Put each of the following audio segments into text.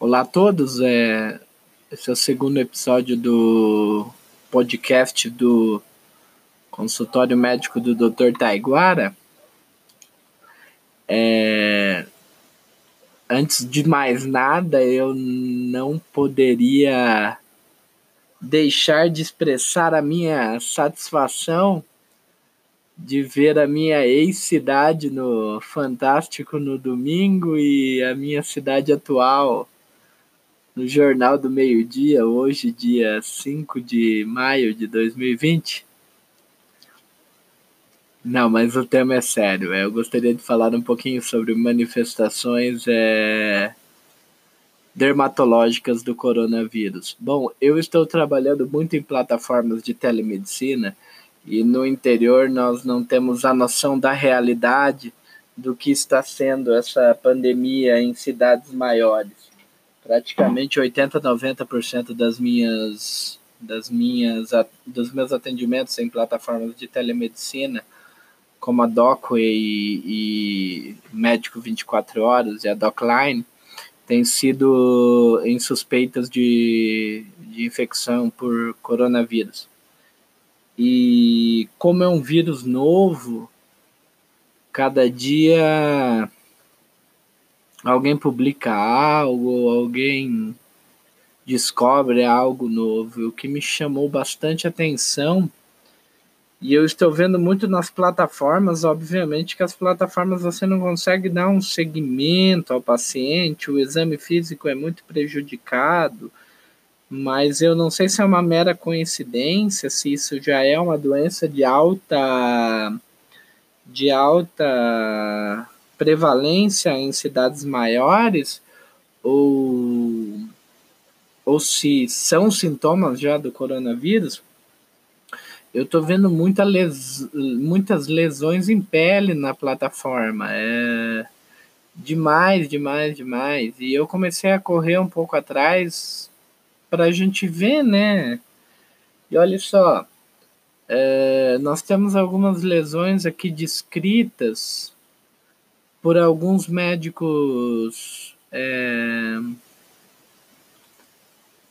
Olá a todos, é, esse é o segundo episódio do podcast do consultório médico do Dr. Taiguara. É, antes de mais nada, eu não poderia deixar de expressar a minha satisfação de ver a minha ex-cidade no Fantástico no domingo e a minha cidade atual no Jornal do Meio-Dia, hoje, dia 5 de maio de 2020. Não, mas o tema é sério. Eu gostaria de falar um pouquinho sobre manifestações é, dermatológicas do coronavírus. Bom, eu estou trabalhando muito em plataformas de telemedicina e no interior nós não temos a noção da realidade do que está sendo essa pandemia em cidades maiores praticamente 80, 90% das minhas das minhas dos meus atendimentos em plataformas de telemedicina, como a Docway e, e Médico 24 horas e a Docline, tem sido em suspeitas de, de infecção por coronavírus. E como é um vírus novo, cada dia alguém publica algo, alguém descobre algo novo. O que me chamou bastante atenção, e eu estou vendo muito nas plataformas, obviamente que as plataformas você não consegue dar um segmento ao paciente, o exame físico é muito prejudicado, mas eu não sei se é uma mera coincidência, se isso já é uma doença de alta de alta prevalência em cidades maiores ou, ou se são sintomas já do coronavírus, eu estou vendo muita les, muitas lesões em pele na plataforma. É demais, demais, demais. E eu comecei a correr um pouco atrás para a gente ver, né? E olha só, é, nós temos algumas lesões aqui descritas por alguns médicos é,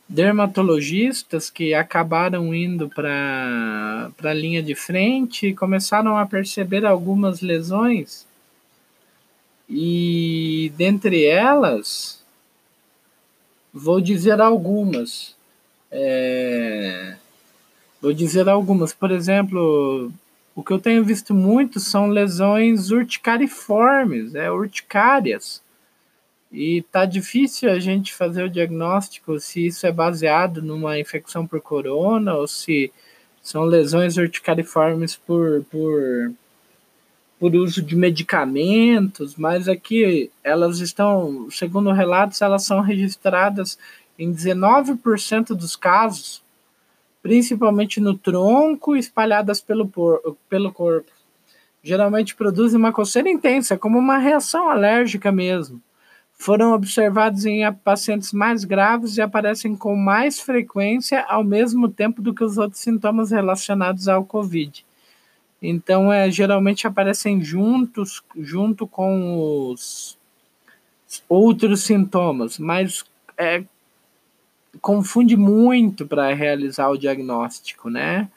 dermatologistas que acabaram indo para a linha de frente e começaram a perceber algumas lesões. E dentre elas, vou dizer algumas. É, vou dizer algumas. Por exemplo, o que eu tenho visto muito são lesões urticariformes, é, urticárias. E tá difícil a gente fazer o diagnóstico se isso é baseado numa infecção por corona ou se são lesões urticariformes por, por, por uso de medicamentos, mas aqui elas estão, segundo relatos, elas são registradas em 19% dos casos principalmente no tronco, espalhadas pelo, por, pelo corpo. Geralmente produzem uma coceira intensa, como uma reação alérgica mesmo. Foram observados em pacientes mais graves e aparecem com mais frequência ao mesmo tempo do que os outros sintomas relacionados ao COVID. Então, é, geralmente aparecem juntos, junto com os outros sintomas, mas é, confunde muito para realizar o diagnóstico, né?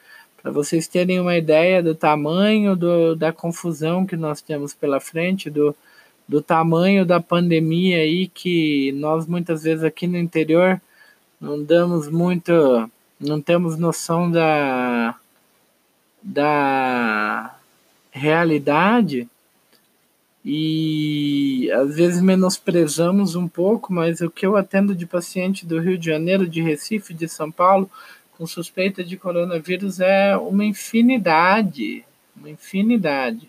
Para vocês terem uma ideia do tamanho do, da confusão que nós temos pela frente, do, do tamanho da pandemia aí que nós muitas vezes aqui no interior não damos muito, não temos noção da, da realidade e às vezes menosprezamos um pouco, mas o que eu atendo de paciente do Rio de Janeiro, de Recife, de São Paulo, com suspeita de coronavírus é uma infinidade, uma infinidade.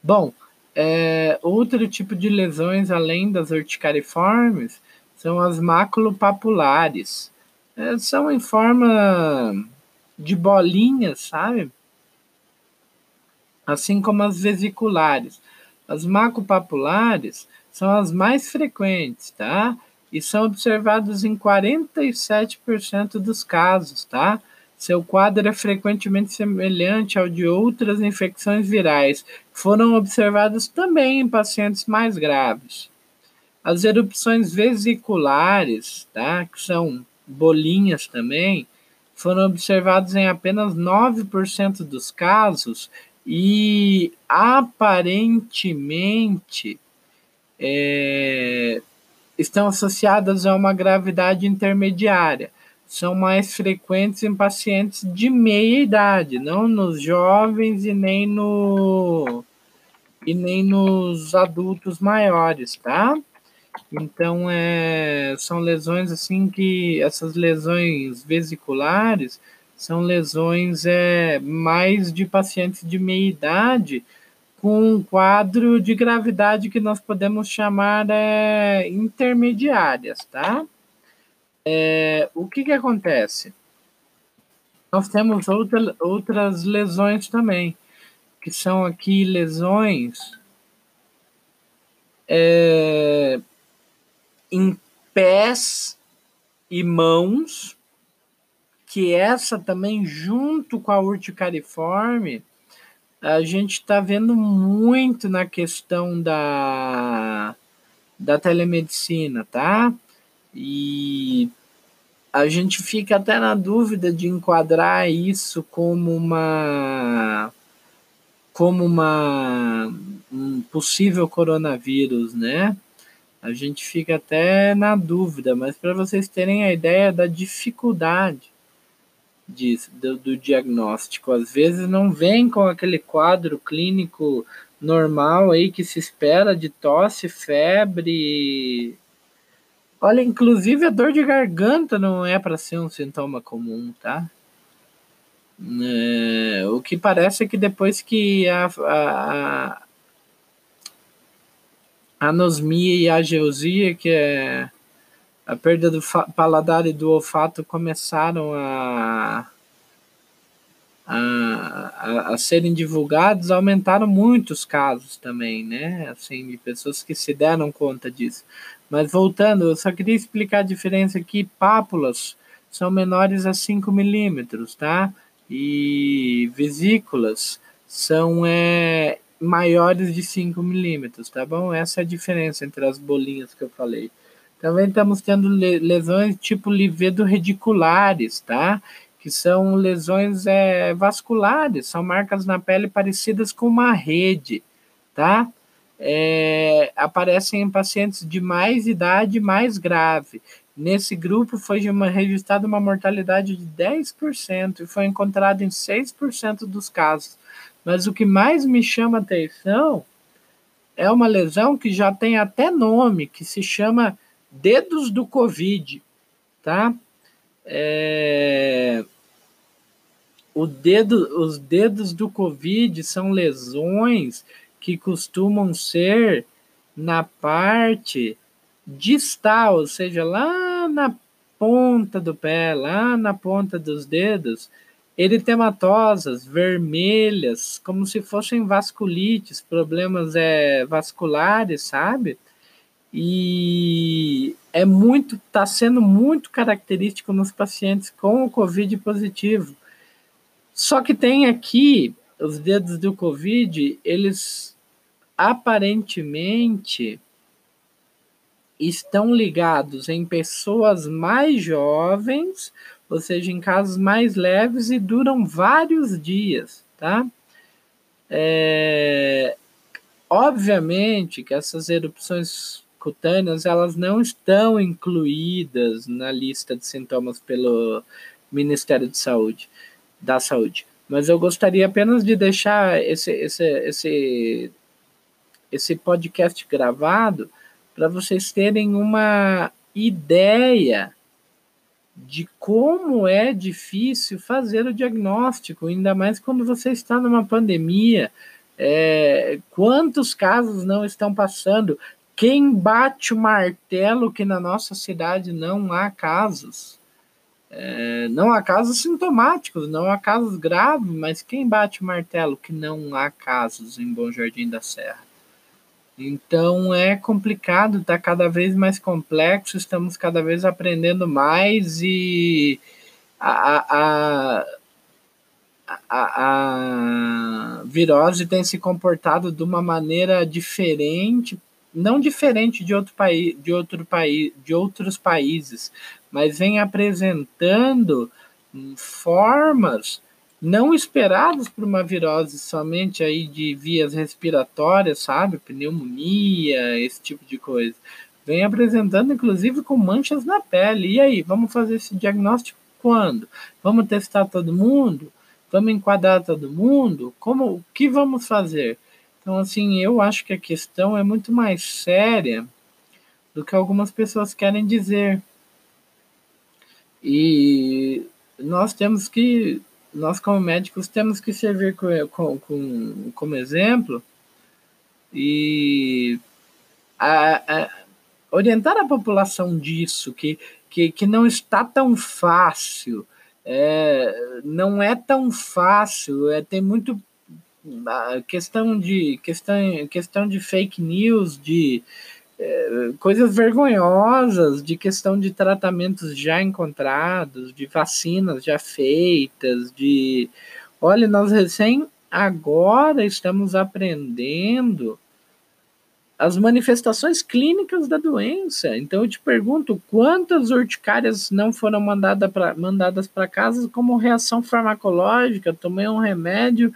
Bom, é, outro tipo de lesões além das urticariformes são as maculopapulares. É, são em forma de bolinhas, sabe? Assim como as vesiculares. As macopapulares são as mais frequentes, tá? E são observadas em 47% dos casos, tá? Seu quadro é frequentemente semelhante ao de outras infecções virais, foram observadas também em pacientes mais graves. As erupções vesiculares, tá? que são bolinhas também, foram observadas em apenas 9% dos casos e aparentemente é, estão associadas a uma gravidade intermediária. São mais frequentes em pacientes de meia idade, não nos jovens e nem no e nem nos adultos maiores, tá? Então, é, são lesões assim que essas lesões vesiculares são lesões é, mais de pacientes de meia idade com um quadro de gravidade que nós podemos chamar é, intermediárias, tá? É, o que que acontece? Nós temos outra, outras lesões também, que são aqui lesões é, em pés e mãos, que essa também, junto com a urticariforme, a gente está vendo muito na questão da, da telemedicina, tá? E a gente fica até na dúvida de enquadrar isso como uma como uma um possível coronavírus, né? A gente fica até na dúvida, mas para vocês terem a ideia da dificuldade disso, do, do, diagnóstico, às vezes não vem com aquele quadro clínico normal aí que se espera de tosse, febre. Olha, inclusive a dor de garganta não é para ser um sintoma comum, tá? É, o que parece é que depois que a, a, anosmia e ageusia, que é a perda do paladar e do olfato, começaram a, a, a, serem divulgados, aumentaram muitos casos também, né? Assim, de pessoas que se deram conta disso. Mas voltando, eu só queria explicar a diferença aqui. Pápulas são menores a 5 milímetros, tá? E vesículas são é, maiores de 5 milímetros, tá bom? Essa é a diferença entre as bolinhas que eu falei. Também estamos tendo lesões tipo livedo radiculares, tá? Que são lesões é, vasculares, são marcas na pele parecidas com uma rede, tá? É, aparecem em pacientes de mais idade mais grave. Nesse grupo foi uma, registrada uma mortalidade de 10% e foi encontrado em 6% dos casos. Mas o que mais me chama atenção é uma lesão que já tem até nome, que se chama dedos do Covid, tá? É... O dedo, os dedos do Covid são lesões que costumam ser na parte distal, ou seja, lá na ponta do pé, lá na ponta dos dedos, eritematosas, vermelhas, como se fossem vasculites, problemas é, vasculares, sabe? E é muito, está sendo muito característico nos pacientes com o COVID positivo. Só que tem aqui os dedos do COVID, eles aparentemente estão ligados em pessoas mais jovens ou seja, em casos mais leves e duram vários dias, tá? É, obviamente que essas erupções cutâneas elas não estão incluídas na lista de sintomas pelo Ministério de Saúde, da Saúde. Mas eu gostaria apenas de deixar esse, esse, esse, esse podcast gravado para vocês terem uma ideia de como é difícil fazer o diagnóstico, ainda mais quando você está numa pandemia. É, quantos casos não estão passando? Quem bate o martelo que na nossa cidade não há casos? É, não há casos sintomáticos, não há casos graves, mas quem bate o martelo que não há casos em Bom Jardim da Serra? Então é complicado, está cada vez mais complexo, estamos cada vez aprendendo mais e a, a, a, a virose tem se comportado de uma maneira diferente não diferente de outro país, de outro país, de outros países, mas vem apresentando formas não esperadas por uma virose somente aí de vias respiratórias, sabe, pneumonia, esse tipo de coisa. Vem apresentando inclusive com manchas na pele. E aí, vamos fazer esse diagnóstico quando? Vamos testar todo mundo? Vamos enquadrar todo mundo? Como, o que vamos fazer? Então, assim, eu acho que a questão é muito mais séria do que algumas pessoas querem dizer. E nós temos que, nós como médicos, temos que servir com, com, com como exemplo e a, a, orientar a população disso, que, que, que não está tão fácil, é, não é tão fácil, é, tem muito a questão de questão, questão de fake news, de é, coisas vergonhosas, de questão de tratamentos já encontrados, de vacinas já feitas, de olha, nós recém agora estamos aprendendo as manifestações clínicas da doença. Então eu te pergunto, quantas urticárias não foram mandada pra, mandadas para casa como reação farmacológica? Tomei um remédio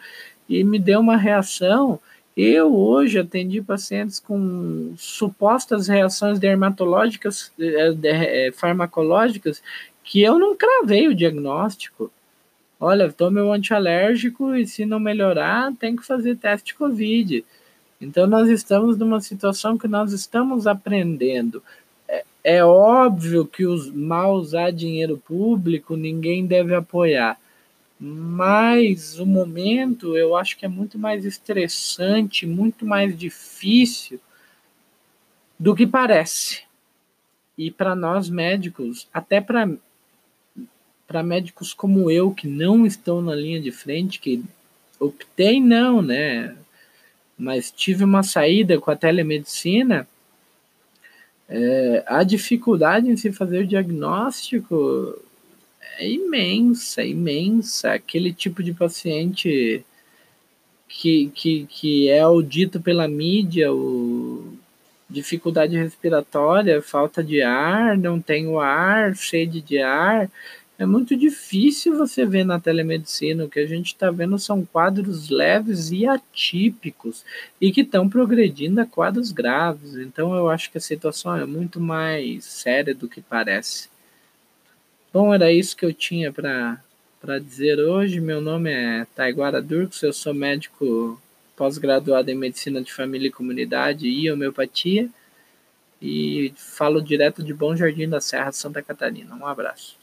e me deu uma reação. Eu hoje atendi pacientes com supostas reações dermatológicas, eh, eh, farmacológicas, que eu não cravei o diagnóstico. Olha, tome o antialérgico e se não melhorar, tem que fazer teste Covid. Então nós estamos numa situação que nós estamos aprendendo. É, é óbvio que os mal usar dinheiro público ninguém deve apoiar mas o momento eu acho que é muito mais estressante, muito mais difícil do que parece. E para nós médicos, até para para médicos como eu que não estão na linha de frente, que optei não, né? Mas tive uma saída com a telemedicina, é, a dificuldade em se fazer o diagnóstico é imensa, imensa. Aquele tipo de paciente que, que, que é o dito pela mídia, o dificuldade respiratória, falta de ar, não tem o ar, sede de ar. É muito difícil você ver na telemedicina. O que a gente está vendo são quadros leves e atípicos e que estão progredindo a quadros graves. Então, eu acho que a situação é muito mais séria do que parece. Bom, era isso que eu tinha para dizer hoje. Meu nome é Taiguara Durks, eu sou médico pós-graduado em Medicina de Família e Comunidade e Homeopatia e falo direto de Bom Jardim da Serra, Santa Catarina. Um abraço.